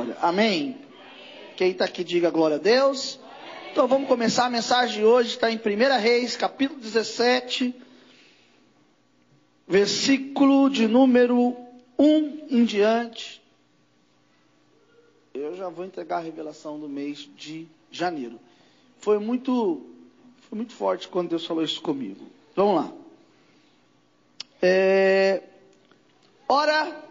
glória. Amém? Quem está aqui, diga glória a Deus. Então vamos começar. A mensagem de hoje está em 1 Reis, capítulo 17, versículo de número 1 em diante. Eu já vou entregar a revelação do mês de janeiro. Foi muito, foi muito forte quando Deus falou isso comigo. Vamos lá. É, ora,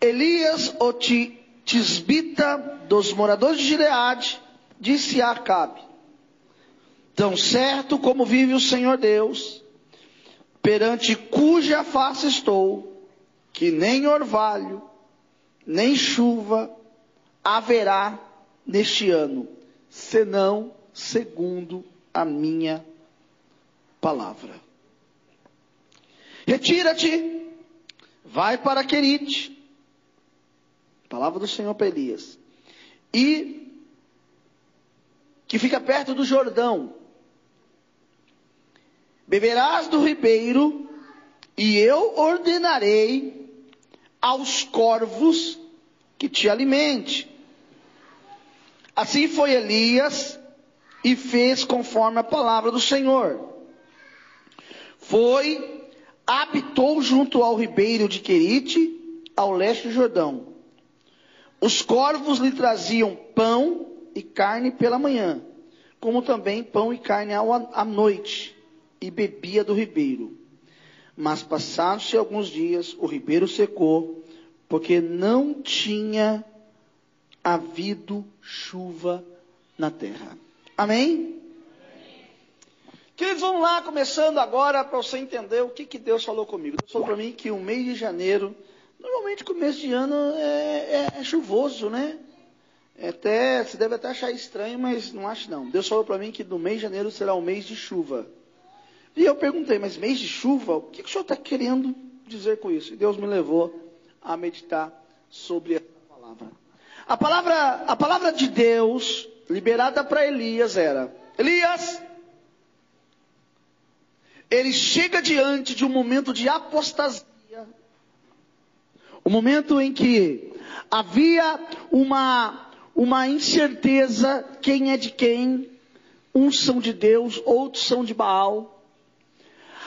Elias, o tisbita dos moradores de Gileade, disse a Acabe: Tão certo como vive o Senhor Deus, perante cuja face estou, que nem orvalho, nem chuva haverá neste ano, senão segundo a minha palavra. Retira-te, vai para Querite, palavra do Senhor para Elias, e que fica perto do Jordão. Beberás do ribeiro, e eu ordenarei aos corvos que te alimente. Assim foi Elias e fez conforme a palavra do Senhor. Foi, habitou junto ao ribeiro de Querite, ao leste do Jordão. Os corvos lhe traziam pão e carne pela manhã, como também pão e carne à noite, e bebia do ribeiro. Mas passados-se alguns dias, o ribeiro secou, porque não tinha havido chuva na terra. Amém? Queridos, vamos lá, começando agora para você entender o que, que Deus falou comigo. Deus falou para mim que o mês de janeiro Normalmente começo de ano é, é, é chuvoso, né? É até, você deve até achar estranho, mas não acho não. Deus falou para mim que no mês de janeiro será um mês de chuva. E eu perguntei, mas mês de chuva, o que, que o senhor está querendo dizer com isso? E Deus me levou a meditar sobre essa palavra. A palavra, a palavra de Deus liberada para Elias era: Elias, ele chega diante de um momento de apostasia o momento em que havia uma, uma incerteza quem é de quem, uns são de Deus, outros são de Baal.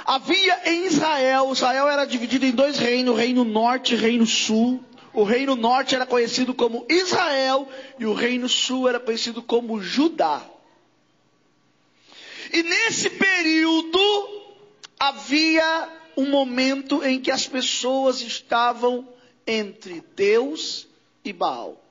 Havia em Israel, Israel era dividido em dois reinos, reino norte e reino sul. O reino norte era conhecido como Israel e o reino sul era conhecido como Judá. E nesse período havia um momento em que as pessoas estavam entre Deus e Baal.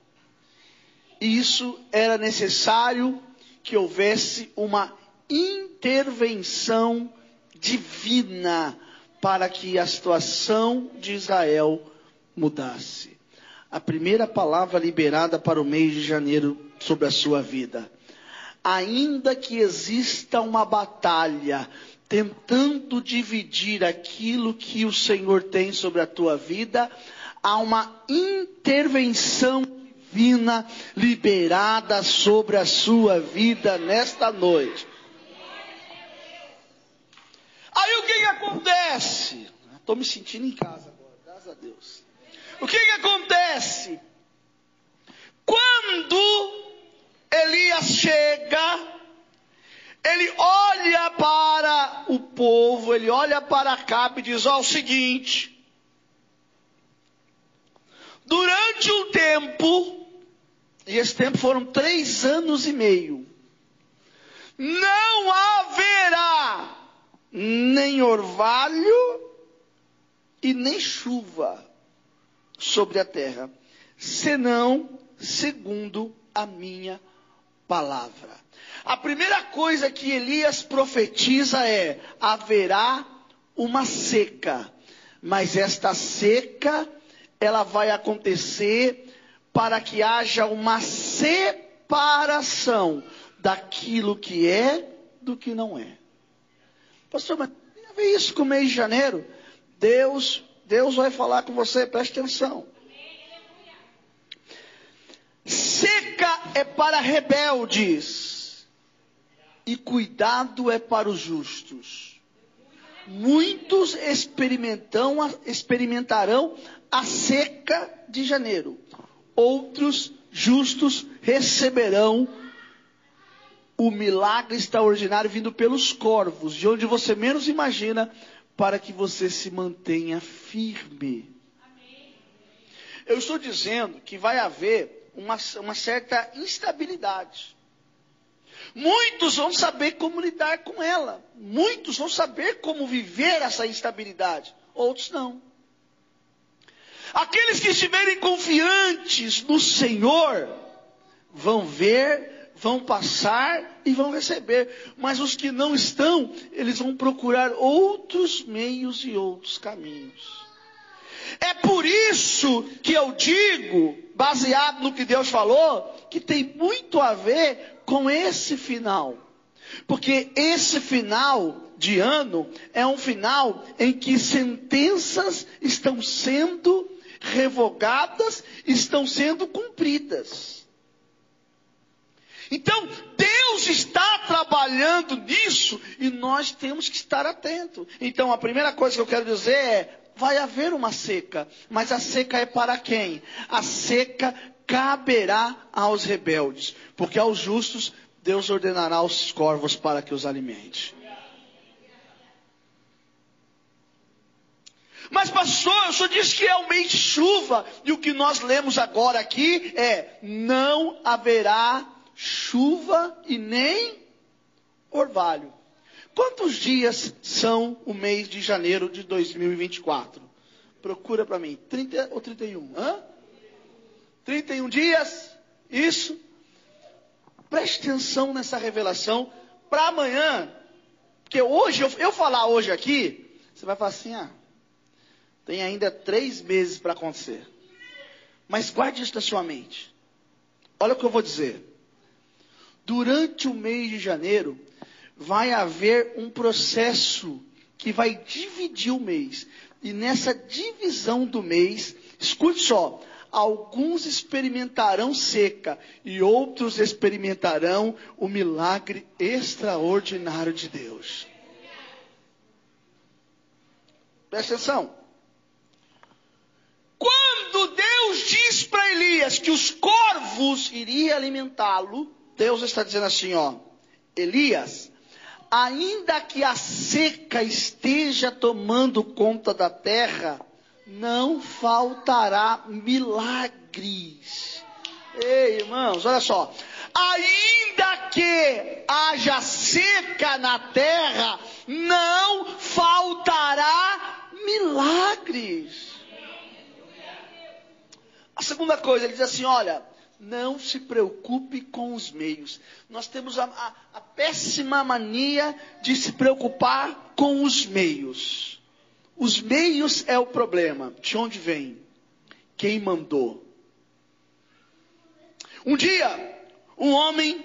E isso era necessário que houvesse uma intervenção divina para que a situação de Israel mudasse. A primeira palavra liberada para o mês de janeiro sobre a sua vida. Ainda que exista uma batalha tentando dividir aquilo que o Senhor tem sobre a tua vida, há uma intervenção divina liberada sobre a sua vida nesta noite. Aí o que, que acontece? Estou me sentindo em casa agora, graças a Deus. O que, que acontece? Quando Elias chega, ele olha para o povo, ele olha para Acabe e diz: Ó, oh, o seguinte, Durante um tempo, e esse tempo foram três anos e meio, não haverá nem orvalho e nem chuva sobre a terra, senão segundo a minha palavra. A primeira coisa que Elias profetiza é: haverá uma seca, mas esta seca ela vai acontecer para que haja uma separação daquilo que é do que não é. Pastor, mas tem a ver isso com o mês de janeiro? Deus, Deus vai falar com você, preste atenção. Seca é para rebeldes, e cuidado é para os justos. muitos experimentarão a seca de janeiro. Outros justos receberão o milagre extraordinário vindo pelos corvos, de onde você menos imagina, para que você se mantenha firme. Eu estou dizendo que vai haver uma, uma certa instabilidade. Muitos vão saber como lidar com ela. Muitos vão saber como viver essa instabilidade. Outros não. Aqueles que estiverem confiantes no Senhor vão ver, vão passar e vão receber. Mas os que não estão, eles vão procurar outros meios e outros caminhos. É por isso que eu digo, baseado no que Deus falou, que tem muito a ver com esse final. Porque esse final de ano é um final em que sentenças estão sendo revogadas, estão sendo cumpridas. Então, Deus está trabalhando nisso e nós temos que estar atentos. Então, a primeira coisa que eu quero dizer é: vai haver uma seca, mas a seca é para quem? A seca caberá aos rebeldes, porque aos justos Deus ordenará os corvos para que os alimente. Mas pastor, o senhor disse que é o mês de chuva, e o que nós lemos agora aqui é: não haverá chuva e nem orvalho. Quantos dias são o mês de janeiro de 2024? Procura para mim. 30 ou 31? Hã? 31 dias? Isso. Preste atenção nessa revelação para amanhã. Porque hoje, eu, eu falar hoje aqui, você vai falar assim, ah, tem ainda três meses para acontecer. Mas guarde isso na sua mente. Olha o que eu vou dizer. Durante o mês de janeiro, vai haver um processo que vai dividir o mês. E nessa divisão do mês, escute só, alguns experimentarão seca e outros experimentarão o milagre extraordinário de Deus. Presta atenção. Quando Deus diz para Elias que os corvos iriam alimentá-lo, Deus está dizendo assim, ó, Elias, ainda que a seca esteja tomando conta da terra, não faltará milagres. Ei, irmãos, olha só. Ainda que haja seca na terra, não faltará milagres. A segunda coisa, ele diz assim: olha, não se preocupe com os meios. Nós temos a, a, a, péssima mania de se preocupar com os meios. Os meios é o problema. De onde vem? Quem mandou? Um dia, um homem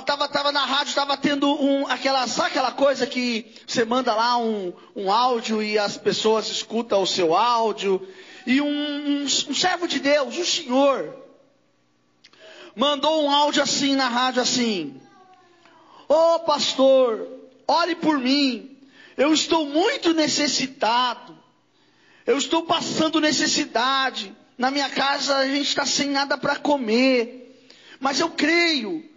estava tava na rádio, estava tendo um, aquela, sabe aquela coisa que você manda lá um, um áudio e as pessoas escutam o seu áudio. E um, um, um servo de Deus, um senhor, mandou um áudio assim na rádio assim: Ô oh, pastor, ore por mim. Eu estou muito necessitado. Eu estou passando necessidade. Na minha casa a gente está sem nada para comer. Mas eu creio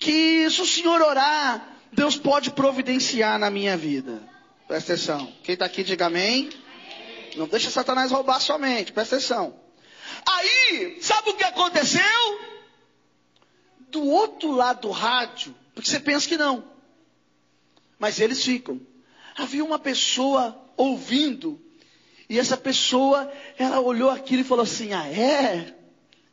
que se o Senhor orar, Deus pode providenciar na minha vida. Presta atenção. Quem está aqui, diga amém. Não deixa Satanás roubar sua mente. Presta atenção. Aí, sabe o que aconteceu? do outro lado do rádio, porque você pensa que não. Mas eles ficam. Havia uma pessoa ouvindo, e essa pessoa, ela olhou aquilo e falou assim: Ah, é?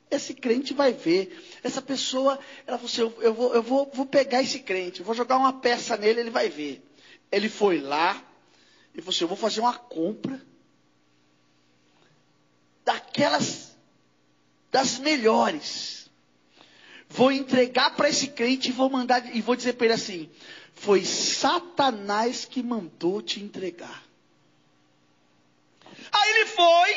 Esse crente vai ver. Essa pessoa, ela falou assim: Eu, eu, vou, eu vou, vou pegar esse crente, vou jogar uma peça nele, ele vai ver. Ele foi lá e falou assim: Eu vou fazer uma compra daquelas, das melhores vou entregar para esse crente e vou mandar e vou dizer para ele assim: foi Satanás que mandou te entregar. Aí ele foi,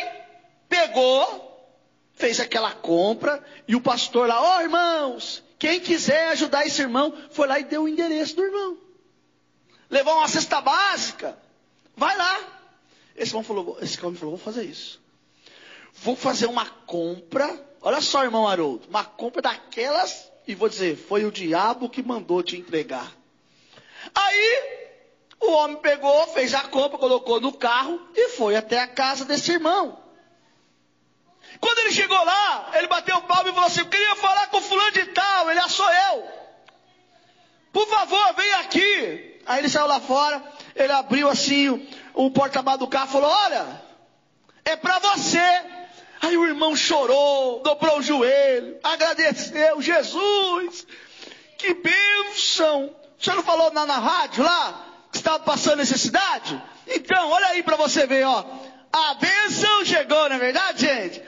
pegou, fez aquela compra e o pastor lá, ó oh, irmãos, quem quiser ajudar esse irmão, foi lá e deu o endereço do irmão. Levou uma cesta básica, vai lá. Esse homem falou, esse homem falou, vou fazer isso. Vou fazer uma compra. Olha só, irmão Haroldo, uma compra daquelas, e vou dizer, foi o diabo que mandou te entregar. Aí, o homem pegou, fez a compra, colocou no carro e foi até a casa desse irmão. Quando ele chegou lá, ele bateu o palmo e falou assim: Eu queria falar com fulano de tal, ele achou eu. Por favor, vem aqui. Aí ele saiu lá fora, ele abriu assim o, o porta-malas do carro e falou: Olha, é para você. Aí o irmão chorou, dobrou o joelho, agradeceu, Jesus, que bênção. Senhor não falou na, na rádio lá que estava passando necessidade? Então, olha aí para você ver, ó. A bênção chegou, não é verdade, gente?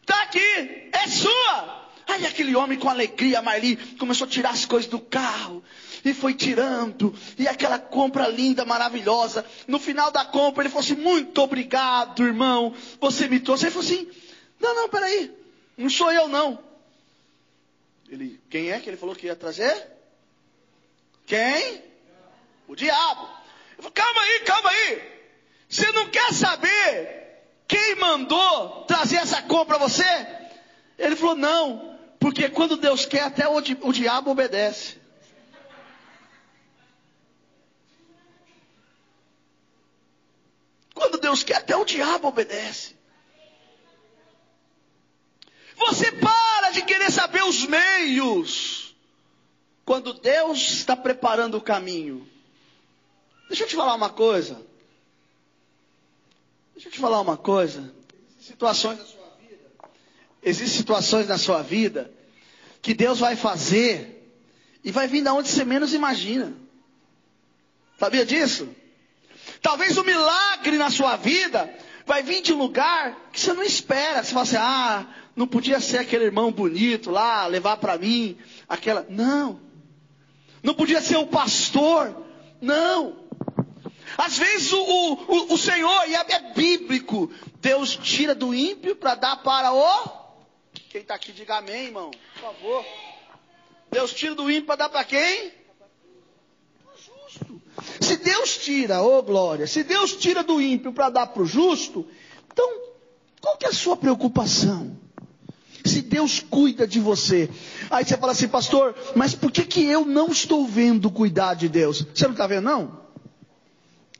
Está aqui, é sua. Aí aquele homem com alegria, Marli, começou a tirar as coisas do carro. E foi tirando. E aquela compra linda, maravilhosa. No final da compra, ele falou assim: Muito obrigado, irmão. Você me trouxe. Ele falou assim: Não, não, peraí. Não sou eu, não. Ele, quem é que ele falou que ia trazer? Quem? O diabo. Eu falei, calma aí, calma aí. Você não quer saber quem mandou trazer essa compra para você? Ele falou: Não, porque quando Deus quer, até o, o diabo obedece. Quando Deus quer, até o diabo obedece. Você para de querer saber os meios. Quando Deus está preparando o caminho. Deixa eu te falar uma coisa. Deixa eu te falar uma coisa. Situações na sua vida. Existem situações na sua vida que Deus vai fazer e vai vir da onde você menos imagina. Sabia disso? Talvez o milagre na sua vida vai vir de um lugar que você não espera. Você fala assim: "Ah, não podia ser aquele irmão bonito lá levar para mim aquela". Não. Não podia ser o pastor. Não. Às vezes o, o, o Senhor, e é, é bíblico, Deus tira do ímpio para dar para o. Quem está aqui, diga amém, irmão, por favor. Deus tira do ímpio para dar para quem? Para justo. Se Deus tira, ô oh glória, se Deus tira do ímpio para dar para o justo, então qual que é a sua preocupação? Se Deus cuida de você, aí você fala assim, pastor, mas por que, que eu não estou vendo cuidar de Deus? Você não está vendo, não?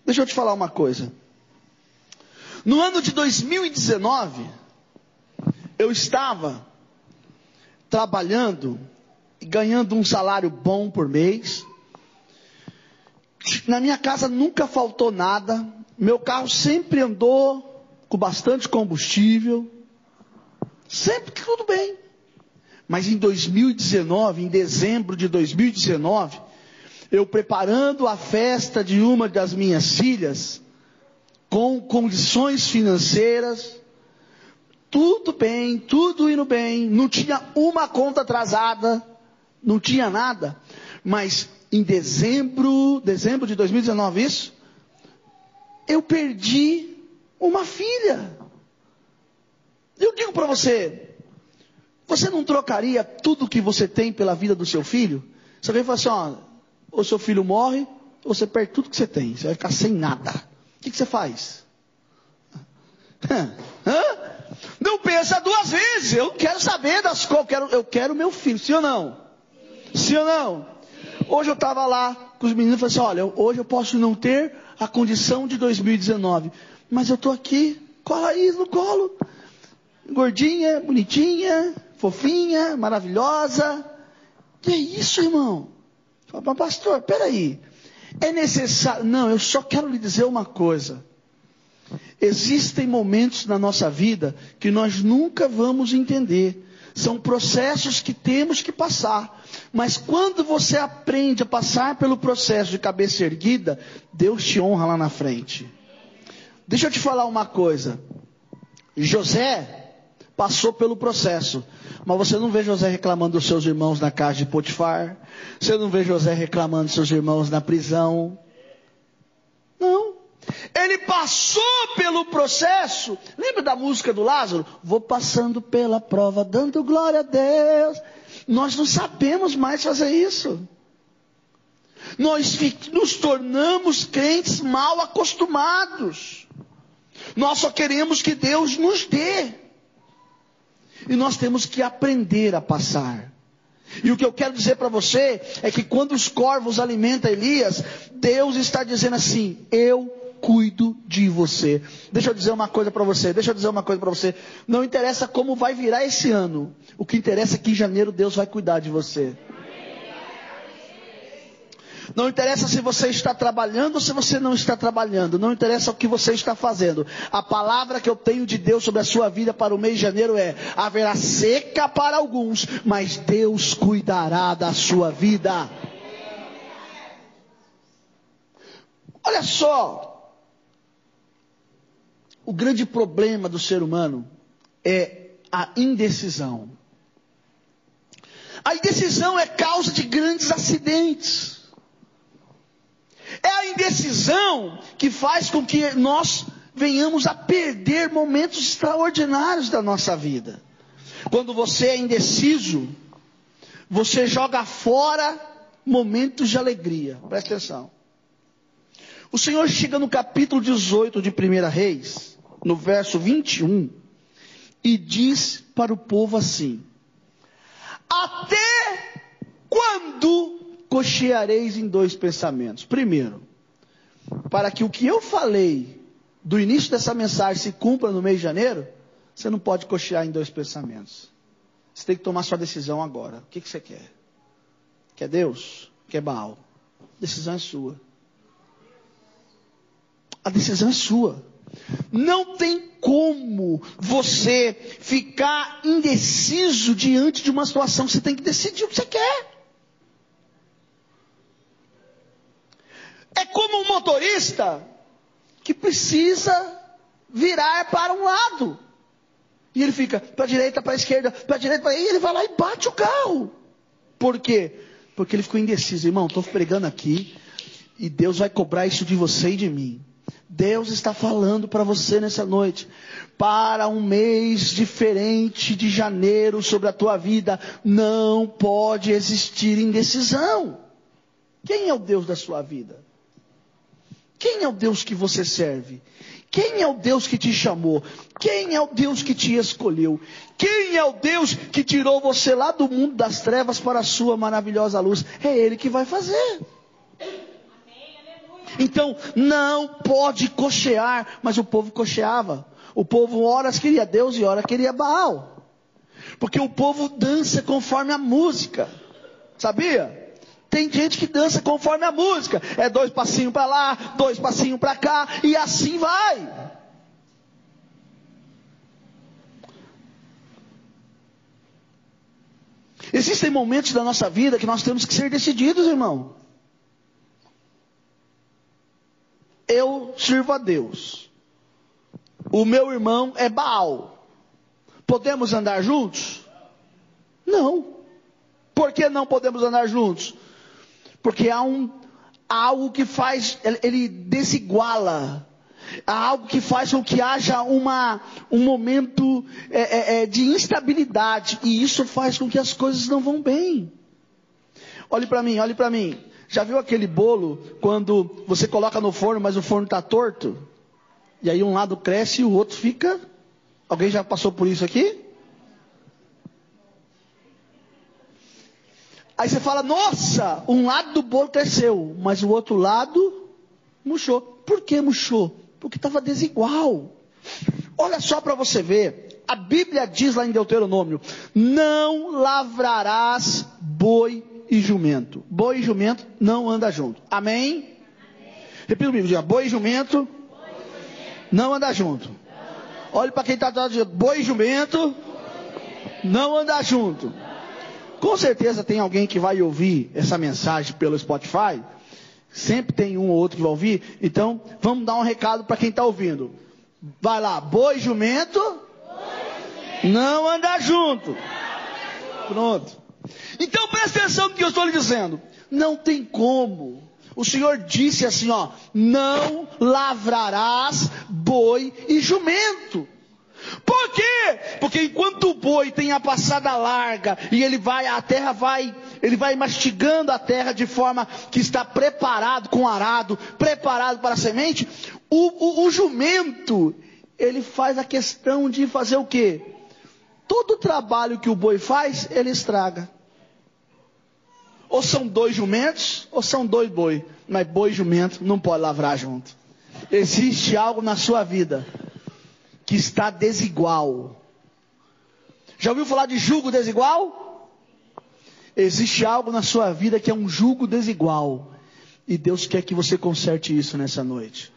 Deixa eu te falar uma coisa. No ano de 2019, eu estava trabalhando e ganhando um salário bom por mês. Na minha casa nunca faltou nada. Meu carro sempre andou com bastante combustível. Sempre tudo bem. Mas em 2019, em dezembro de 2019, eu preparando a festa de uma das minhas filhas, com condições financeiras, tudo bem, tudo indo bem, não tinha uma conta atrasada, não tinha nada, mas em dezembro, dezembro de 2019, isso, eu perdi uma filha. Eu digo para você, você não trocaria tudo que você tem pela vida do seu filho? Você vem e fala assim, ó, ou seu filho morre, ou você perde tudo que você tem. Você vai ficar sem nada. O que, que você faz? Não pensa duas vezes. Eu quero saber das coisas. Eu quero, eu quero meu filho. Sim ou não? Sim ou não? Hoje eu estava lá com os meninos e falei assim: olha, hoje eu posso não ter a condição de 2019. Mas eu estou aqui com a raiz no colo. Gordinha, bonitinha, fofinha, maravilhosa. Que é isso, irmão? Fala, pastor, peraí. É necessário. Não, eu só quero lhe dizer uma coisa. Existem momentos na nossa vida que nós nunca vamos entender. São processos que temos que passar. Mas quando você aprende a passar pelo processo de cabeça erguida, Deus te honra lá na frente. Deixa eu te falar uma coisa. José passou pelo processo. Mas você não vê José reclamando dos seus irmãos na casa de Potifar. Você não vê José reclamando dos seus irmãos na prisão. Não. Ele passou pelo processo. Lembra da música do Lázaro? Vou passando pela prova, dando glória a Deus. Nós não sabemos mais fazer isso. Nós nos tornamos crentes mal acostumados. Nós só queremos que Deus nos dê. E nós temos que aprender a passar. E o que eu quero dizer para você é que quando os corvos alimentam Elias, Deus está dizendo assim: Eu cuido de você. Deixa eu dizer uma coisa para você, deixa eu dizer uma coisa para você. Não interessa como vai virar esse ano. O que interessa é que em janeiro Deus vai cuidar de você. Não interessa se você está trabalhando ou se você não está trabalhando. Não interessa o que você está fazendo. A palavra que eu tenho de Deus sobre a sua vida para o mês de janeiro é: haverá seca para alguns, mas Deus cuidará da sua vida. Olha só, o grande problema do ser humano é a indecisão. A indecisão é causa de grandes acidentes. É a indecisão que faz com que nós venhamos a perder momentos extraordinários da nossa vida. Quando você é indeciso, você joga fora momentos de alegria. Presta atenção. O Senhor chega no capítulo 18 de 1 Reis no verso 21, e diz para o povo assim: Até quando cocheareis em dois pensamentos? Primeiro, para que o que eu falei do início dessa mensagem se cumpra no mês de janeiro, você não pode cochear em dois pensamentos. Você tem que tomar sua decisão agora. O que, que você quer? Quer Deus? Quer Baal? A decisão é sua. A decisão é sua. Não tem como você ficar indeciso diante de uma situação. Você tem que decidir o que você quer. Como um motorista que precisa virar para um lado. E ele fica para a direita, para a esquerda, para a direita, para e ele vai lá e bate o carro. Por quê? Porque ele ficou indeciso. Irmão, estou pregando aqui e Deus vai cobrar isso de você e de mim. Deus está falando para você nessa noite. Para um mês diferente de janeiro sobre a tua vida, não pode existir indecisão. Quem é o Deus da sua vida? Quem é o Deus que você serve? Quem é o Deus que te chamou? Quem é o Deus que te escolheu? Quem é o Deus que tirou você lá do mundo das trevas para a sua maravilhosa luz? É Ele que vai fazer. Então, não pode cochear, mas o povo cocheava. O povo horas queria Deus e horas queria Baal. Porque o povo dança conforme a música. Sabia? Tem gente que dança conforme a música. É dois passinhos para lá, dois passinhos para cá, e assim vai. Existem momentos da nossa vida que nós temos que ser decididos, irmão. eu sirvo a Deus. O meu irmão é Baal. Podemos andar juntos? Não. Por que não podemos andar juntos? Porque há um algo que faz, ele desiguala. Há algo que faz com que haja uma, um momento é, é, é de instabilidade. E isso faz com que as coisas não vão bem. Olhe para mim, olhe para mim. Já viu aquele bolo quando você coloca no forno, mas o forno está torto? E aí um lado cresce e o outro fica. Alguém já passou por isso aqui? Aí você fala, nossa, um lado do bolo cresceu, mas o outro lado murchou. Por que murchou? Porque estava desigual. Olha só para você ver. A Bíblia diz lá em Deuteronômio: Não lavrarás boi e jumento. Boi e jumento não anda junto. Amém? Amém. Repita comigo, diga, boi e jumento, boi e jumento não anda junto. Olhe para quem está atrás de boi e jumento não anda junto. Com certeza tem alguém que vai ouvir essa mensagem pelo Spotify. Sempre tem um ou outro que vai ouvir. Então, vamos dar um recado para quem está ouvindo. Vai lá, boi jumento, jumento não anda junto. Pronto. Então preste atenção no que eu estou lhe dizendo. Não tem como. O Senhor disse assim, ó, não lavrarás boi e jumento. Por quê? Porque enquanto o boi tem a passada larga e ele vai, a terra vai ele vai mastigando a terra de forma que está preparado com arado, preparado para a semente. O, o, o jumento, ele faz a questão de fazer o quê? Todo o trabalho que o boi faz, ele estraga. Ou são dois jumentos, ou são dois boi. Mas boi e jumento não pode lavrar junto. Existe algo na sua vida que está desigual. Já ouviu falar de jugo desigual? Existe algo na sua vida que é um jugo desigual. E Deus quer que você conserte isso nessa noite.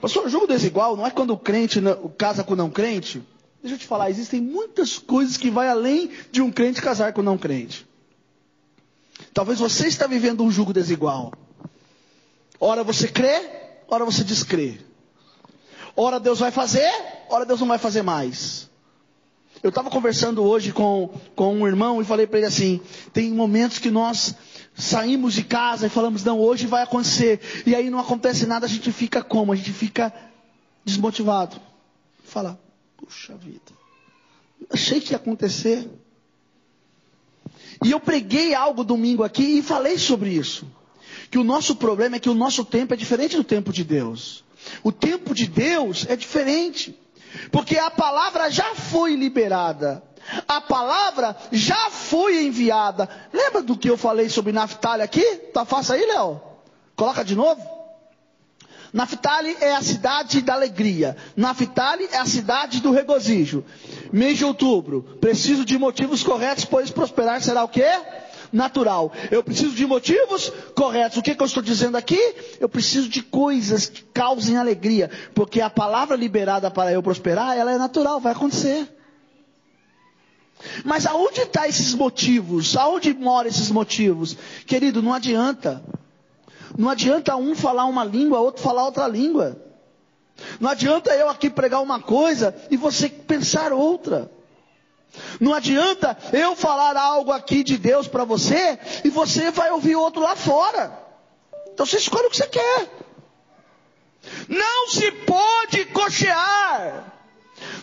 Pastor, jugo desigual não é quando o crente casa com não crente? Deixa eu te falar, existem muitas coisas que vai além de um crente casar com não crente. Talvez você está vivendo um jugo desigual. Ora você crê, ora você descrê. Ora Deus vai fazer, ora Deus não vai fazer mais. Eu estava conversando hoje com, com um irmão e falei para ele assim: tem momentos que nós saímos de casa e falamos, não, hoje vai acontecer. E aí não acontece nada, a gente fica como? A gente fica desmotivado. Fala, puxa vida, achei que ia acontecer. E eu preguei algo domingo aqui e falei sobre isso. Que o nosso problema é que o nosso tempo é diferente do tempo de Deus. O tempo de Deus é diferente. Porque a palavra já foi liberada. A palavra já foi enviada. Lembra do que eu falei sobre Naftali aqui? Tá fácil aí, Léo? Coloca de novo. Naftali é a cidade da alegria. Naftali é a cidade do regozijo. Mês de outubro, preciso de motivos corretos, pois prosperar será o quê? Natural. Eu preciso de motivos corretos. O que, que eu estou dizendo aqui? Eu preciso de coisas que causem alegria. Porque a palavra liberada para eu prosperar, ela é natural, vai acontecer. Mas aonde estão tá esses motivos? Aonde moram esses motivos? Querido, não adianta. Não adianta um falar uma língua, outro falar outra língua. Não adianta eu aqui pregar uma coisa e você pensar outra. Não adianta eu falar algo aqui de Deus para você e você vai ouvir outro lá fora. Então você escolhe o que você quer. Não se pode cochear.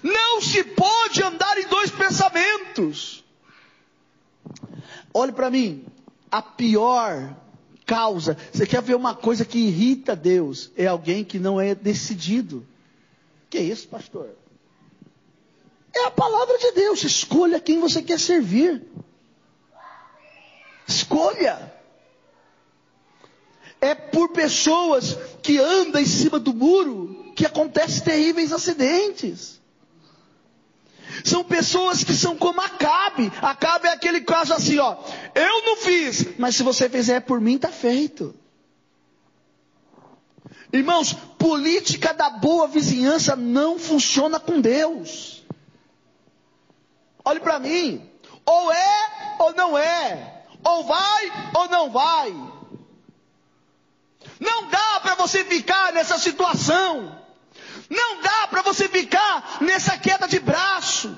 Não se pode andar em dois pensamentos. Olhe para mim. A pior causa. Você quer ver uma coisa que irrita Deus? É alguém que não é decidido. Que é isso, pastor? É a palavra de Deus. Escolha quem você quer servir. Escolha. É por pessoas que andam em cima do muro que acontecem terríveis acidentes. São pessoas que são como Acabe. Acabe é aquele caso assim, ó. Eu não fiz, mas se você fizer por mim, está feito. Irmãos, política da boa vizinhança não funciona com Deus. Olhe para mim. Ou é ou não é. Ou vai ou não vai. Não dá para você ficar nessa situação. Não dá para você ficar nessa queda de braço.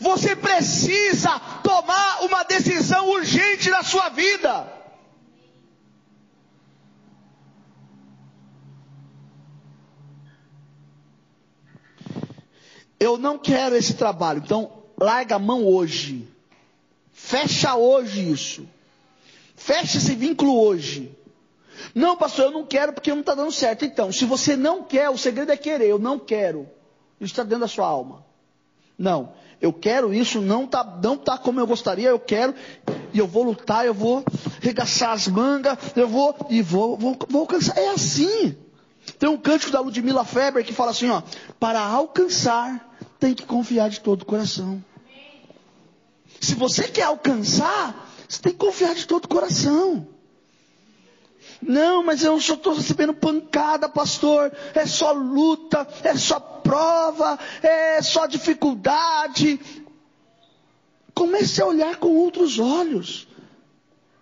Você precisa tomar uma decisão urgente na sua vida. Eu não quero esse trabalho, então larga a mão hoje. Fecha hoje isso. Fecha esse vínculo hoje. Não, pastor, eu não quero porque não está dando certo. Então, se você não quer, o segredo é querer. Eu não quero. Isso está dentro da sua alma. Não, eu quero isso, não está não tá como eu gostaria, eu quero, e eu vou lutar, eu vou regaçar as mangas, eu vou, e vou, vou, vou alcançar. É assim. Tem um cântico da Ludmilla Feber que fala assim, ó, para alcançar, tem que confiar de todo o coração. Se você quer alcançar, você tem que confiar de todo o coração. Não, mas eu só estou recebendo pancada, pastor. É só luta, é só prova, é só dificuldade. Comece a olhar com outros olhos.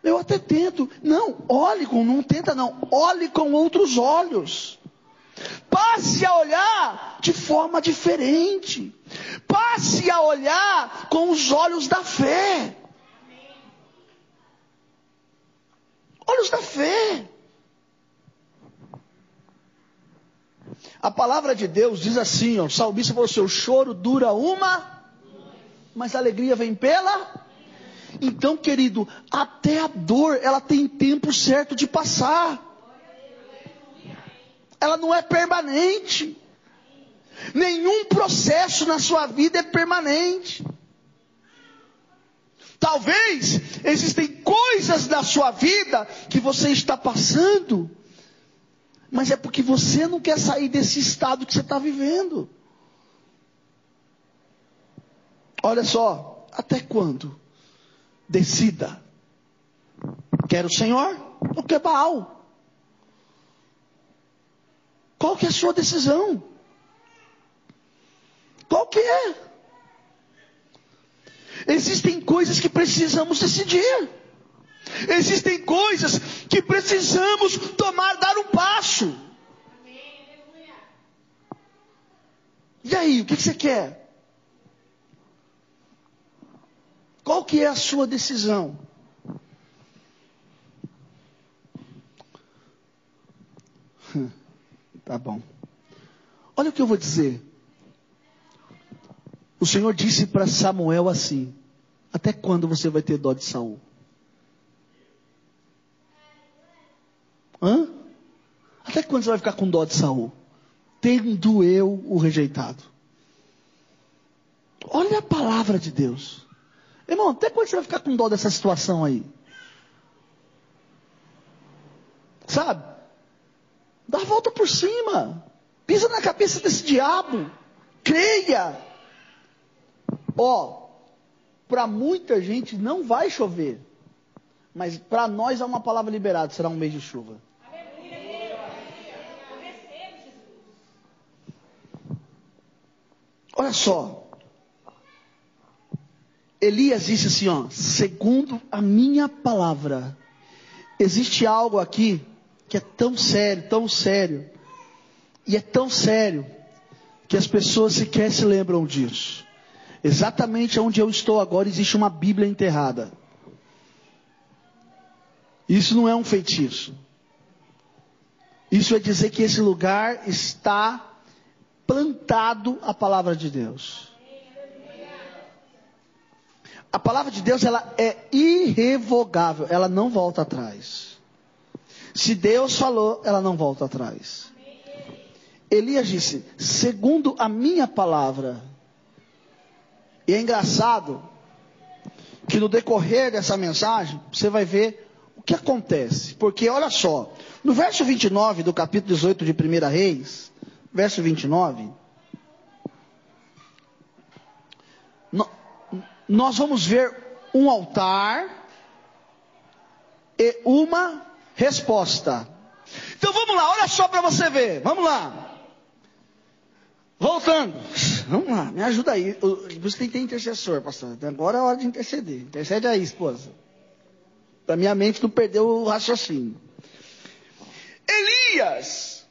Eu até tento. Não, olhe com, não tenta não. Olhe com outros olhos. Passe a olhar de forma diferente. Passe a olhar com os olhos da fé. Olhos da fé. A palavra de Deus diz assim, ó, o salmista falou assim, o choro dura uma, mas a alegria vem pela. Então, querido, até a dor, ela tem tempo certo de passar. Ela não é permanente. Nenhum processo na sua vida é permanente. Talvez existem coisas na sua vida que você está passando, mas é porque você não quer sair desse estado que você está vivendo. Olha só, até quando? Decida. Quer o Senhor ou quer Baal? Qual que é a sua decisão? Qual que é? Existem coisas que precisamos decidir. Existem coisas que precisamos tomar, dar um passo. E aí, o que você quer? Qual que é a sua decisão? Tá bom. Olha o que eu vou dizer. O Senhor disse para Samuel assim: Até quando você vai ter dó de Saul? Hã? Até quando você vai ficar com dó de Saul? Tendo eu o rejeitado. Olha a palavra de Deus. Irmão, até quando você vai ficar com dó dessa situação aí? Sabe? Dá a volta por cima. Pisa na cabeça desse diabo. Creia. Ó, para muita gente não vai chover. Mas para nós é uma palavra liberada, será um mês de chuva. Olha só. Elias disse assim, ó, segundo a minha palavra, existe algo aqui que é tão sério, tão sério, e é tão sério, que as pessoas sequer se lembram disso. Exatamente onde eu estou agora existe uma Bíblia enterrada. Isso não é um feitiço. Isso é dizer que esse lugar está plantado a palavra de Deus. A palavra de Deus ela é irrevogável, ela não volta atrás. Se Deus falou, ela não volta atrás. Elias disse: segundo a minha palavra. E é engraçado que no decorrer dessa mensagem, você vai ver o que acontece. Porque olha só, no verso 29 do capítulo 18 de 1 Reis, verso 29, nós vamos ver um altar e uma resposta. Então vamos lá, olha só para você ver. Vamos lá. Voltando. Vamos lá, me ajuda aí. Você tem que ter intercessor, pastor. Agora é hora de interceder. Intercede aí, esposa. Para minha mente não perder o raciocínio. Elias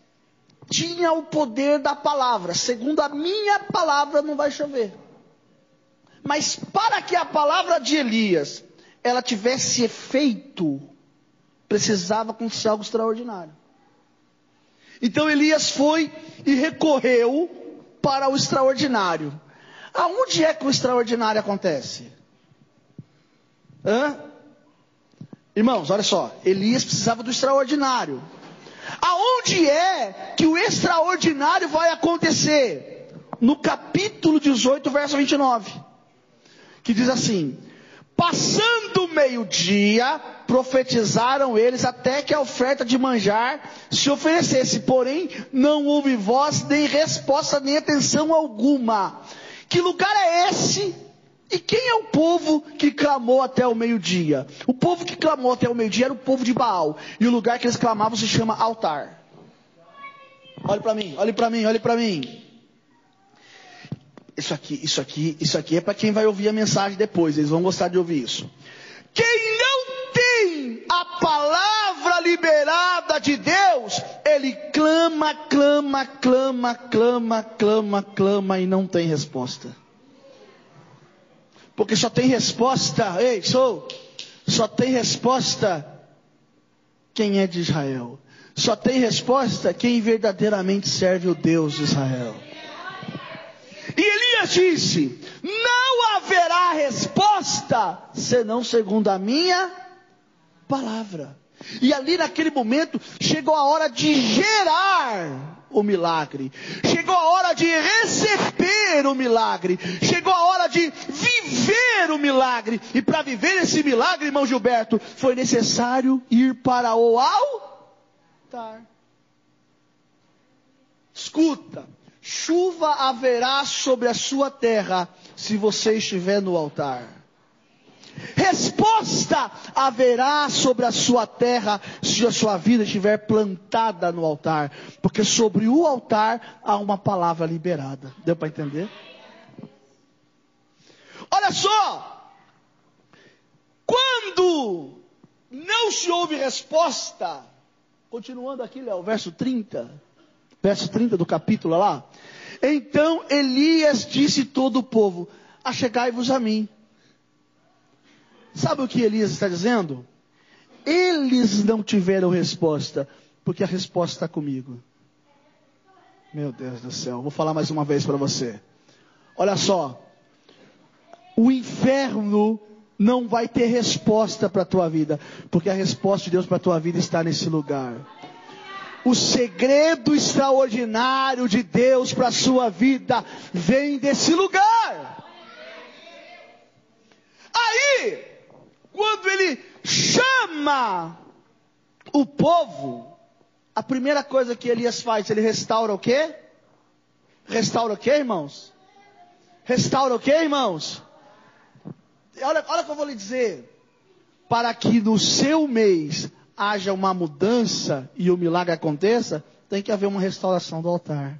tinha o poder da palavra. Segundo a minha palavra, não vai chover. Mas para que a palavra de Elias ela tivesse efeito, precisava acontecer algo extraordinário. Então Elias foi e recorreu para o extraordinário. Aonde é que o extraordinário acontece? Hã? Irmãos, olha só, Elias precisava do extraordinário. Aonde é que o extraordinário vai acontecer? No capítulo 18, verso 29. Que diz assim: Passando o meio-dia, profetizaram eles até que a oferta de manjar se oferecesse. Porém, não houve voz, nem resposta, nem atenção alguma. Que lugar é esse? E quem é o povo que clamou até o meio-dia? O povo que clamou até o meio-dia era o povo de Baal. E o lugar que eles clamavam se chama altar. Olhe para mim, olhe para mim, olhe para mim. Isso aqui, isso aqui, isso aqui é para quem vai ouvir a mensagem depois. Eles vão gostar de ouvir isso. Quem não tem a palavra liberada de Deus, ele clama, clama, clama, clama, clama, clama e não tem resposta. Porque só tem resposta, ei, sou, só tem resposta quem é de Israel. Só tem resposta quem verdadeiramente serve o Deus de Israel. E Elias disse: Não haverá resposta senão segundo a minha palavra. E ali naquele momento chegou a hora de gerar o milagre. Chegou a hora de receber o milagre. Chegou a hora de viver o milagre. E para viver esse milagre, irmão Gilberto, foi necessário ir para o altar. Escuta, chuva haverá sobre a sua terra se você estiver no altar. Resposta haverá sobre a sua terra se a sua vida estiver plantada no altar, porque sobre o altar há uma palavra liberada. Deu para entender? Olha só, quando não se ouve resposta, continuando aqui, Léo, verso 30, verso 30 do capítulo lá. Então Elias disse todo o povo: Achegai-vos a mim. Sabe o que Elias está dizendo? Eles não tiveram resposta, porque a resposta está comigo. Meu Deus do céu, vou falar mais uma vez para você. Olha só, o inferno não vai ter resposta para a tua vida, porque a resposta de Deus para a tua vida está nesse lugar. O segredo extraordinário de Deus para a sua vida vem desse lugar. Aí, quando ele chama o povo, a primeira coisa que Elias faz, ele restaura o quê? Restaura o quê, irmãos? Restaura o quê, irmãos? Olha, olha o que eu vou lhe dizer. Para que no seu mês haja uma mudança e o milagre aconteça, tem que haver uma restauração do altar.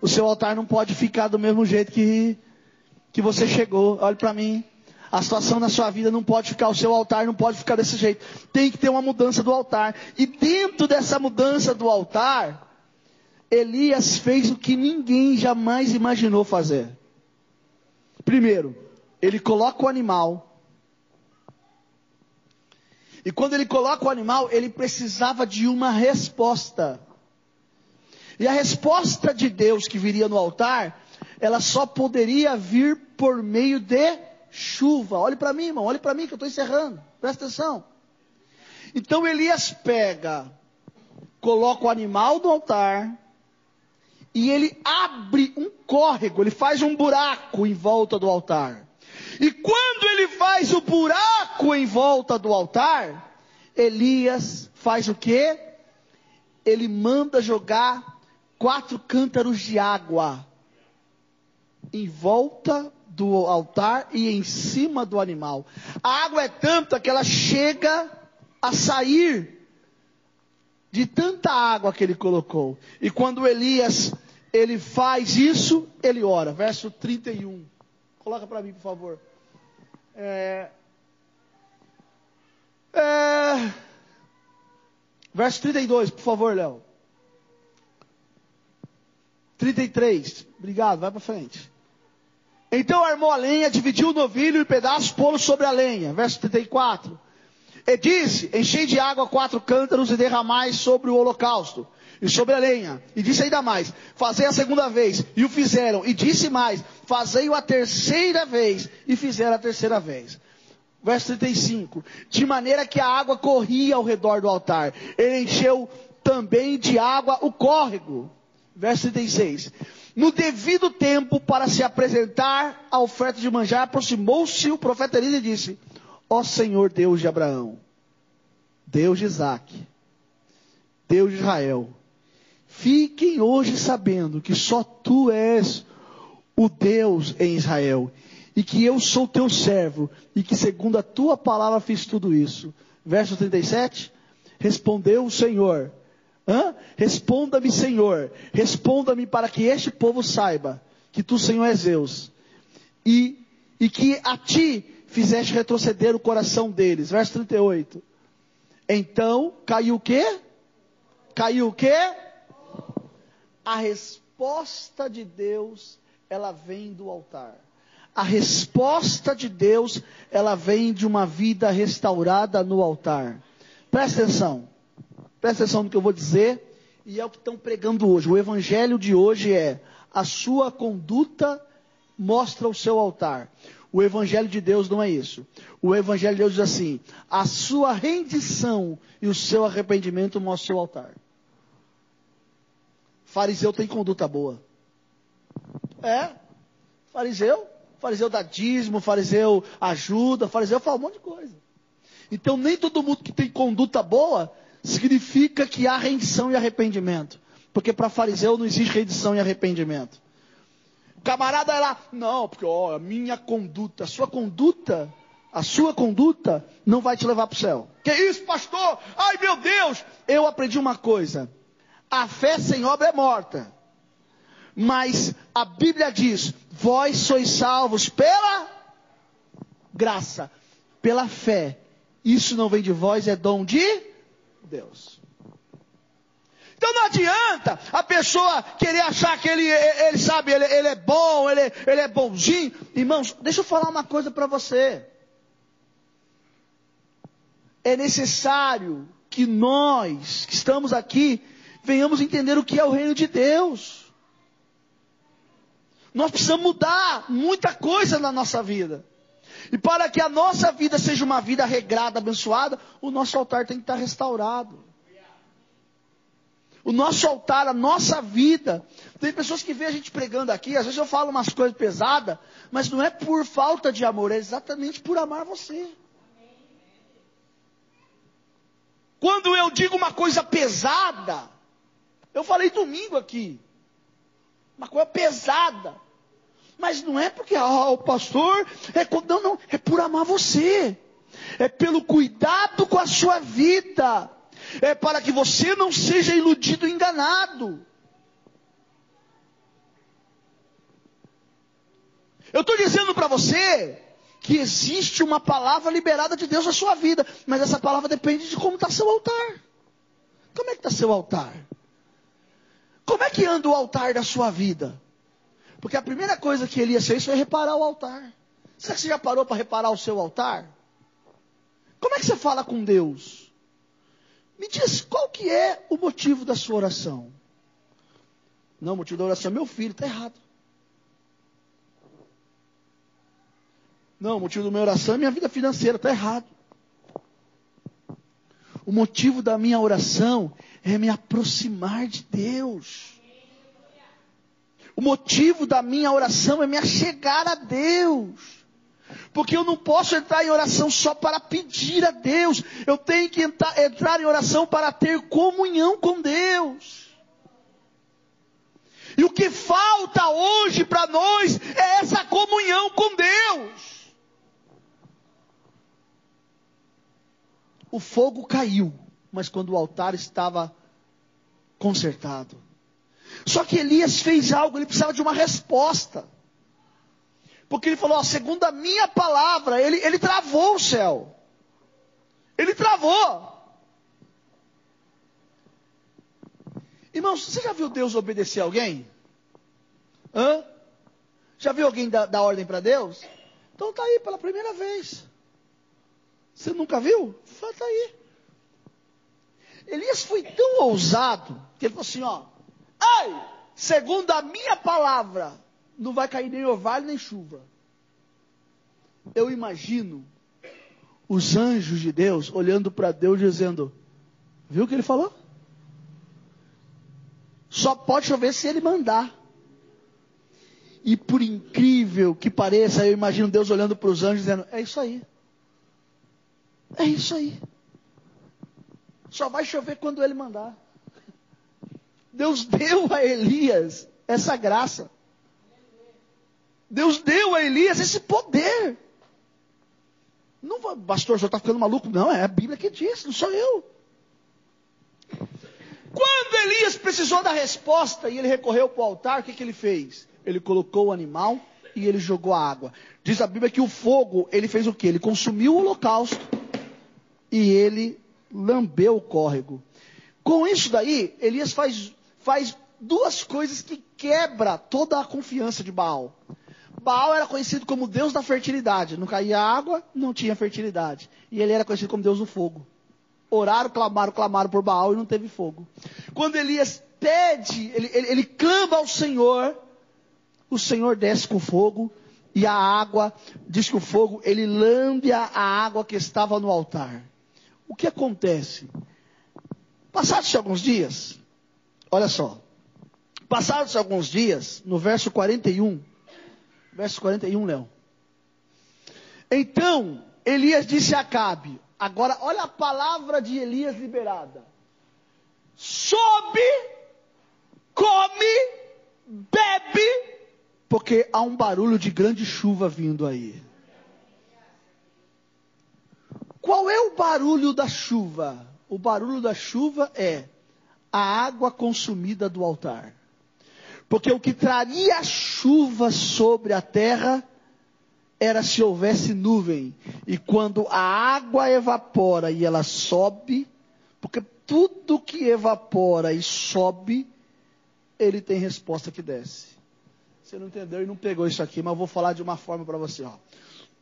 O seu altar não pode ficar do mesmo jeito que, que você chegou. Olhe para mim. A situação na sua vida não pode ficar, o seu altar não pode ficar desse jeito. Tem que ter uma mudança do altar. E dentro dessa mudança do altar, Elias fez o que ninguém jamais imaginou fazer. Primeiro, ele coloca o animal. E quando ele coloca o animal, ele precisava de uma resposta. E a resposta de Deus que viria no altar, ela só poderia vir por meio de chuva. Olhe para mim, irmão, olhe para mim que eu estou encerrando. Presta atenção. Então Elias pega, coloca o animal no altar e ele abre um córrego, ele faz um buraco em volta do altar. E quando ele faz o buraco em volta do altar, Elias faz o que? Ele manda jogar quatro cântaros de água em volta do altar e em cima do animal. A água é tanta que ela chega a sair de tanta água que ele colocou. E quando Elias ele faz isso, ele ora. Verso 31. Coloca para mim, por favor. É, é, verso 32, por favor, Léo. 33. Obrigado, vai para frente. Então armou a lenha, dividiu o novilho em pedaços, pô-lo sobre a lenha. Verso 34. E disse: Enchei de água quatro cântaros e derramai sobre o holocausto e sobre a lenha. E disse ainda mais: Fazei a segunda vez. E o fizeram. E disse mais: Fazei-o a terceira vez. E fizeram a terceira vez. Verso 35. De maneira que a água corria ao redor do altar. Ele encheu também de água o córrego. Verso 36. No devido tempo, para se apresentar a oferta de manjar, aproximou-se o profeta Elias e disse: Ó Senhor Deus de Abraão, Deus de Isaac, Deus de Israel, fiquem hoje sabendo que só tu és o Deus em Israel, e que eu sou teu servo, e que segundo a tua palavra fiz tudo isso. Verso 37. Respondeu o Senhor: Responda-me, Senhor, responda-me para que este povo saiba que tu, Senhor, és Deus. E, e que a ti fizeste retroceder o coração deles. Verso 38. Então, caiu o quê? Caiu o quê? A resposta de Deus, ela vem do altar. A resposta de Deus, ela vem de uma vida restaurada no altar. Presta atenção. Presta atenção no que eu vou dizer, e é o que estão pregando hoje. O evangelho de hoje é: a sua conduta mostra o seu altar. O Evangelho de Deus não é isso. O Evangelho de Deus diz assim: a sua rendição e o seu arrependimento mostram o seu altar. Fariseu tem conduta boa. É, fariseu. Fariseu dá dízimo, fariseu ajuda, fariseu fala um monte de coisa. Então nem todo mundo que tem conduta boa significa que há rendição e arrependimento. Porque para fariseu não existe rendição e arrependimento. O camarada é lá, não, porque ó, a minha conduta, a sua conduta, a sua conduta não vai te levar para o céu. Que isso, pastor? Ai meu Deus! Eu aprendi uma coisa: a fé sem obra é morta. Mas a Bíblia diz: vós sois salvos pela graça, pela fé. Isso não vem de vós, é dom de Deus. Então não adianta a pessoa querer achar que ele, ele sabe, ele, ele é bom, ele, ele é bonzinho. Irmãos, deixa eu falar uma coisa para você. É necessário que nós, que estamos aqui, venhamos entender o que é o reino de Deus. Nós precisamos mudar muita coisa na nossa vida. E para que a nossa vida seja uma vida regrada, abençoada, o nosso altar tem que estar restaurado. O nosso altar, a nossa vida. Tem pessoas que veem a gente pregando aqui, às vezes eu falo umas coisas pesadas, mas não é por falta de amor, é exatamente por amar você. Quando eu digo uma coisa pesada, eu falei domingo aqui, uma coisa pesada. Mas não é porque, ah, o pastor, é, não, não, é por amar você. É pelo cuidado com a sua vida. É para que você não seja iludido, enganado. Eu estou dizendo para você que existe uma palavra liberada de Deus na sua vida, mas essa palavra depende de como está seu altar. Como é que está seu altar? Como é que anda o altar da sua vida? Porque a primeira coisa que Elias fez foi reparar o altar. Será que você já parou para reparar o seu altar? Como é que você fala com Deus? Me diz qual que é o motivo da sua oração. Não, o motivo da oração é meu filho, está errado. Não, o motivo da minha oração é minha vida financeira, está errado. O motivo da minha oração é me aproximar de Deus. O motivo da minha oração é me achegar a Deus. Porque eu não posso entrar em oração só para pedir a Deus. Eu tenho que entrar, entrar em oração para ter comunhão com Deus. E o que falta hoje para nós é essa comunhão com Deus. O fogo caiu, mas quando o altar estava consertado. Só que Elias fez algo, ele precisava de uma resposta. Porque ele falou, ó, segundo a minha palavra, ele, ele travou o céu. Ele travou. Irmãos, você já viu Deus obedecer alguém? Hã? Já viu alguém dar, dar ordem para Deus? Então tá aí pela primeira vez. Você nunca viu? Tá aí. Elias foi tão ousado que ele falou assim: ó, Ai, segundo a minha palavra, não vai cair nem orvalho nem chuva. Eu imagino os anjos de Deus olhando para Deus dizendo: Viu o que ele falou? Só pode chover se ele mandar. E por incrível que pareça, eu imagino Deus olhando para os anjos dizendo: É isso aí. É isso aí. Só vai chover quando ele mandar. Deus deu a Elias essa graça. Deus deu a Elias esse poder. Não, pastor, o senhor está ficando maluco? Não, é a Bíblia que diz, não sou eu. Quando Elias precisou da resposta e ele recorreu para o altar, o que, que ele fez? Ele colocou o animal e ele jogou a água. Diz a Bíblia que o fogo, ele fez o que? Ele consumiu o holocausto e ele lambeu o córrego. Com isso daí, Elias faz faz duas coisas que quebra toda a confiança de Baal. Baal era conhecido como Deus da fertilidade. Não caía água, não tinha fertilidade. E ele era conhecido como Deus do fogo. Oraram, clamaram, clamaram por Baal e não teve fogo. Quando Elias pede, ele, ele, ele clama ao Senhor, o Senhor desce com fogo e a água, diz que o fogo, ele lambe a água que estava no altar. O que acontece? Passados alguns dias, olha só, passados alguns dias, no verso 41, verso 41, Léo. Então, Elias disse a Acabe, agora olha a palavra de Elias liberada. Sobe, come, bebe, porque há um barulho de grande chuva vindo aí. Qual é o barulho da chuva? O barulho da chuva é a água consumida do altar. Porque o que traria chuva sobre a terra era se houvesse nuvem. E quando a água evapora e ela sobe, porque tudo que evapora e sobe, ele tem resposta que desce. Você não entendeu e não pegou isso aqui, mas eu vou falar de uma forma para você. Ó.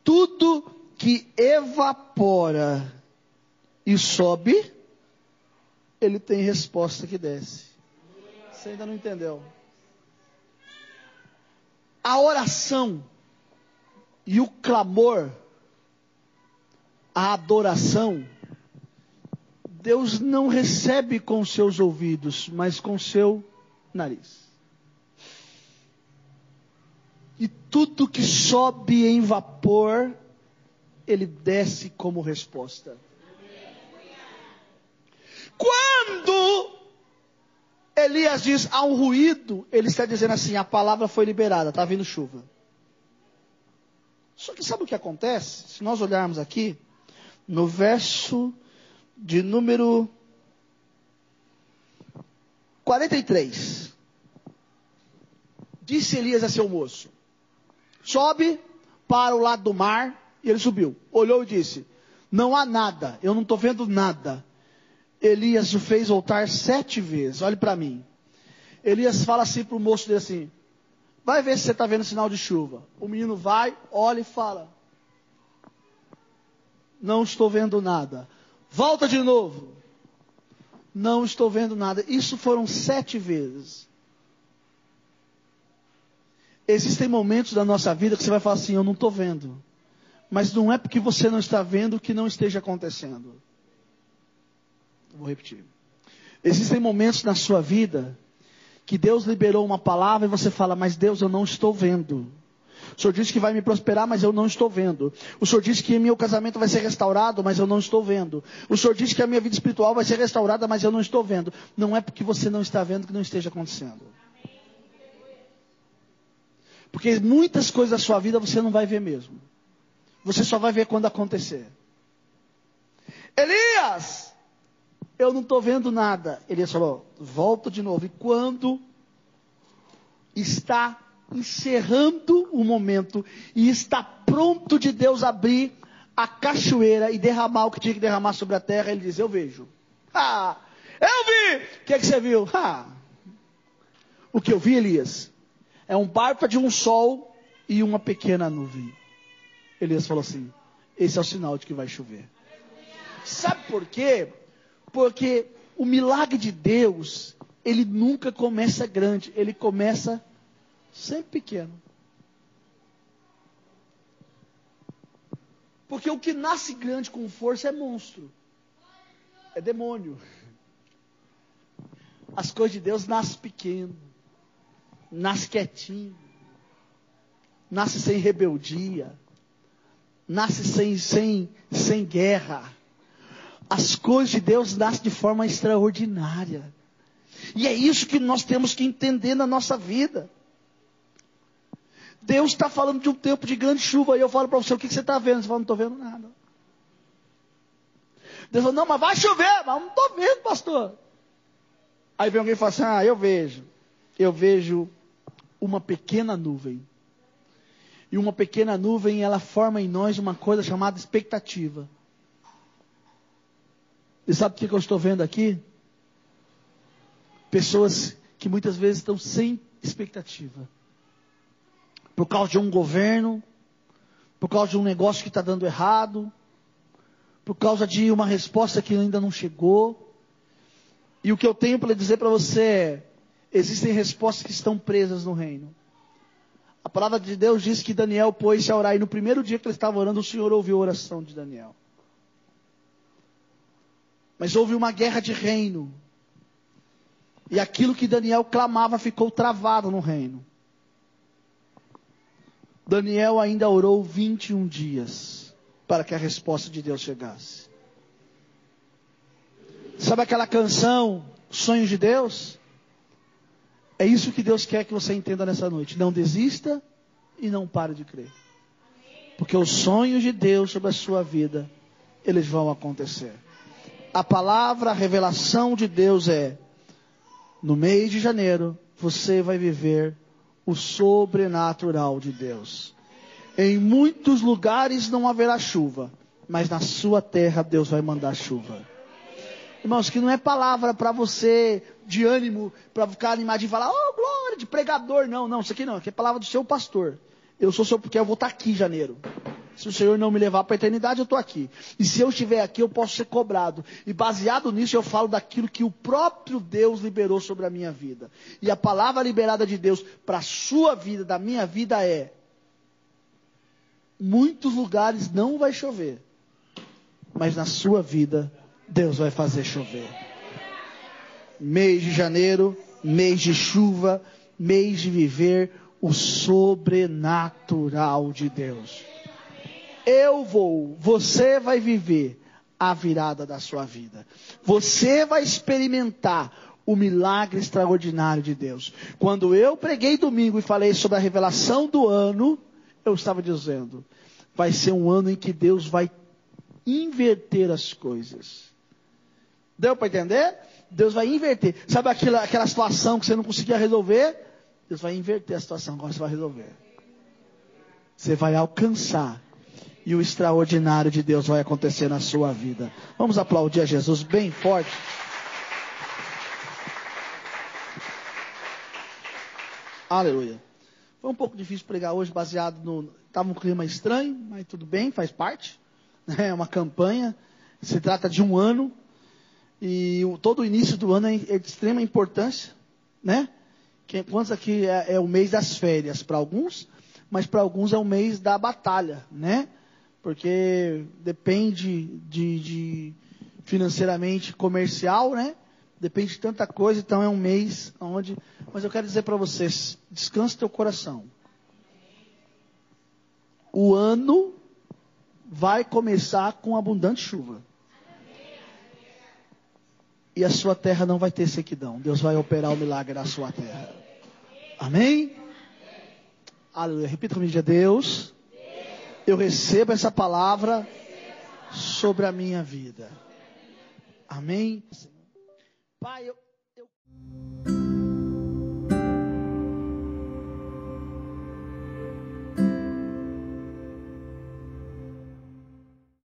Tudo que evapora e sobe, ele tem resposta que desce. Você ainda não entendeu? A oração e o clamor, a adoração, Deus não recebe com seus ouvidos, mas com seu nariz. E tudo que sobe em vapor, ele desce como resposta. Quando Elias diz há um ruído, ele está dizendo assim: a palavra foi liberada, está vindo chuva. Só que sabe o que acontece? Se nós olharmos aqui, no verso de número 43. Disse Elias a seu moço: Sobe para o lado do mar. E ele subiu. Olhou e disse: Não há nada, eu não estou vendo nada. Elias o fez voltar sete vezes. Olhe para mim. Elias fala assim para o moço dele assim: Vai ver se você está vendo sinal de chuva. O menino vai, olha e fala: Não estou vendo nada. Volta de novo. Não estou vendo nada. Isso foram sete vezes. Existem momentos da nossa vida que você vai falar assim: Eu não estou vendo. Mas não é porque você não está vendo que não esteja acontecendo. Vou repetir. Existem momentos na sua vida que Deus liberou uma palavra e você fala, mas Deus, eu não estou vendo. O Senhor disse que vai me prosperar, mas eu não estou vendo. O Senhor disse que meu casamento vai ser restaurado, mas eu não estou vendo. O Senhor disse que a minha vida espiritual vai ser restaurada, mas eu não estou vendo. Não é porque você não está vendo que não esteja acontecendo. Porque muitas coisas da sua vida você não vai ver mesmo. Você só vai ver quando acontecer. Elias, eu não estou vendo nada. Elias falou, volta de novo. E quando está encerrando o momento e está pronto de Deus abrir a cachoeira e derramar o que tinha que derramar sobre a terra, ele diz: Eu vejo. Ah, eu vi! O que, é que você viu? Ah, o que eu vi, Elias, é um barco de um sol e uma pequena nuvem. Elias falou assim: Esse é o sinal de que vai chover. Sabe por quê? Porque o milagre de Deus, ele nunca começa grande, ele começa sempre pequeno. Porque o que nasce grande com força é monstro. É demônio. As coisas de Deus nascem pequeno. Nasce quietinho. Nasce sem rebeldia. Nasce sem, sem, sem guerra. As coisas de Deus nascem de forma extraordinária. E é isso que nós temos que entender na nossa vida. Deus está falando de um tempo de grande chuva. E eu falo para você, o que, você está vendo? Você fala, não estou vendo nada. Deus fala, não, mas vai chover. Mas não estou vendo, pastor. Aí vem alguém e fala assim, ah, eu vejo. Eu vejo uma pequena nuvem. E uma pequena nuvem, ela forma em nós uma coisa chamada expectativa. E sabe o que eu estou vendo aqui? Pessoas que muitas vezes estão sem expectativa por causa de um governo, por causa de um negócio que está dando errado, por causa de uma resposta que ainda não chegou. E o que eu tenho para dizer para você é: existem respostas que estão presas no reino. A palavra de Deus diz que Daniel pôs-se a orar e no primeiro dia que ele estava orando, o Senhor ouviu a oração de Daniel. Mas houve uma guerra de reino. E aquilo que Daniel clamava ficou travado no reino. Daniel ainda orou 21 dias para que a resposta de Deus chegasse. Sabe aquela canção, Sonhos de Deus? É isso que Deus quer que você entenda nessa noite. Não desista e não pare de crer. Porque os sonhos de Deus sobre a sua vida, eles vão acontecer. A palavra, a revelação de Deus é: no mês de janeiro, você vai viver o sobrenatural de Deus. Em muitos lugares não haverá chuva, mas na sua terra Deus vai mandar chuva. Irmãos, que não é palavra para você de ânimo, para ficar animado e falar, oh glória, de pregador. Não, não, isso aqui não, aqui é palavra do seu pastor. Eu sou seu, porque eu vou estar aqui em janeiro. Se o Senhor não me levar para a eternidade, eu estou aqui. E se eu estiver aqui, eu posso ser cobrado. E baseado nisso, eu falo daquilo que o próprio Deus liberou sobre a minha vida. E a palavra liberada de Deus para a sua vida, da minha vida é: muitos lugares não vai chover, mas na sua vida Deus vai fazer chover. Mês de janeiro, mês de chuva, mês de viver o sobrenatural de Deus. Eu vou, você vai viver a virada da sua vida. Você vai experimentar o milagre extraordinário de Deus. Quando eu preguei domingo e falei sobre a revelação do ano, eu estava dizendo: vai ser um ano em que Deus vai inverter as coisas. Deu para entender? Deus vai inverter. Sabe aquela, aquela situação que você não conseguia resolver? Deus vai inverter a situação, agora você vai resolver. Você vai alcançar. E o extraordinário de Deus vai acontecer na sua vida. Vamos aplaudir a Jesus bem forte. Aleluia. Foi um pouco difícil pregar hoje, baseado no. Estava um clima estranho, mas tudo bem, faz parte. É uma campanha. Se trata de um ano. E o, todo o início do ano é, é de extrema importância, né? Que, quantos aqui é, é o mês das férias para alguns, mas para alguns é o mês da batalha, né? Porque depende de, de financeiramente comercial, né? Depende de tanta coisa, então é um mês onde. Mas eu quero dizer para vocês: descanse teu coração. O ano vai começar com abundante chuva e a sua terra não vai ter sequidão. Deus vai operar o milagre na sua terra. Amém? Aleluia. Repita comigo, Deus. Eu recebo essa palavra sobre a minha vida. Amém? Pai, eu, eu...